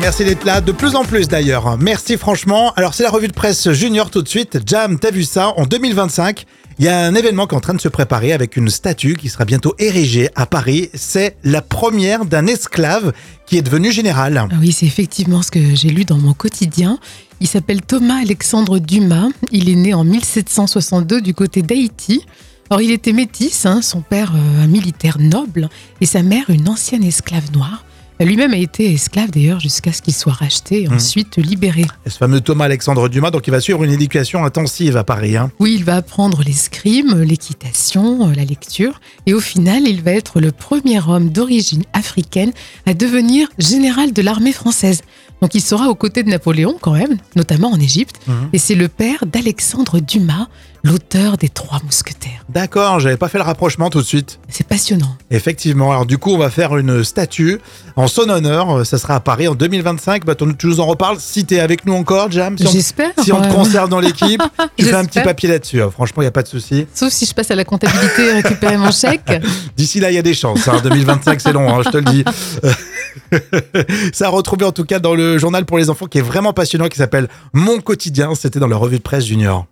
merci d'être là, de plus en plus d'ailleurs. Merci franchement. Alors c'est la revue de presse junior tout de suite. Jam, t'as vu ça En 2025, il y a un événement qui est en train de se préparer avec une statue qui sera bientôt érigée à Paris. C'est la première d'un esclave qui est devenu général. Ah oui, c'est effectivement ce que j'ai lu dans mon quotidien. Il s'appelle Thomas Alexandre Dumas. Il est né en 1762 du côté d'Haïti. Alors il était métis, hein, son père euh, un militaire noble et sa mère une ancienne esclave noire. Lui-même a été esclave d'ailleurs jusqu'à ce qu'il soit racheté et ensuite libéré. Et ce fameux Thomas Alexandre Dumas, donc il va suivre une éducation intensive à Paris. hein. Oui, il va apprendre l'escrime, l'équitation, euh, la lecture et au final, il va être le premier homme d'origine africaine à devenir général de l'armée française. Donc il sera aux côtés de Napoléon quand même, notamment en Égypte, Mhm. et c'est le père d'Alexandre Dumas, l'auteur des Trois Mousquetaires. D'accord, j'avais pas fait le rapprochement tout de suite. C'est passionnant. Effectivement, alors du coup on va faire une statue en son honneur, ça sera à Paris en 2025, bah, tu nous en reparles si t'es avec nous encore Jam, si J'espère. si on te conserve dans l'équipe, tu fais un petit papier là-dessus, hein. franchement il n'y a pas de souci. Sauf si je passe à la comptabilité et récupérer mon chèque. D'ici là il y a des chances, hein. 2025 c'est long, hein, je te le dis. ça a retrouvé en tout cas dans le journal pour les enfants qui est vraiment passionnant, qui s'appelle Mon quotidien, c'était dans la revue de presse junior.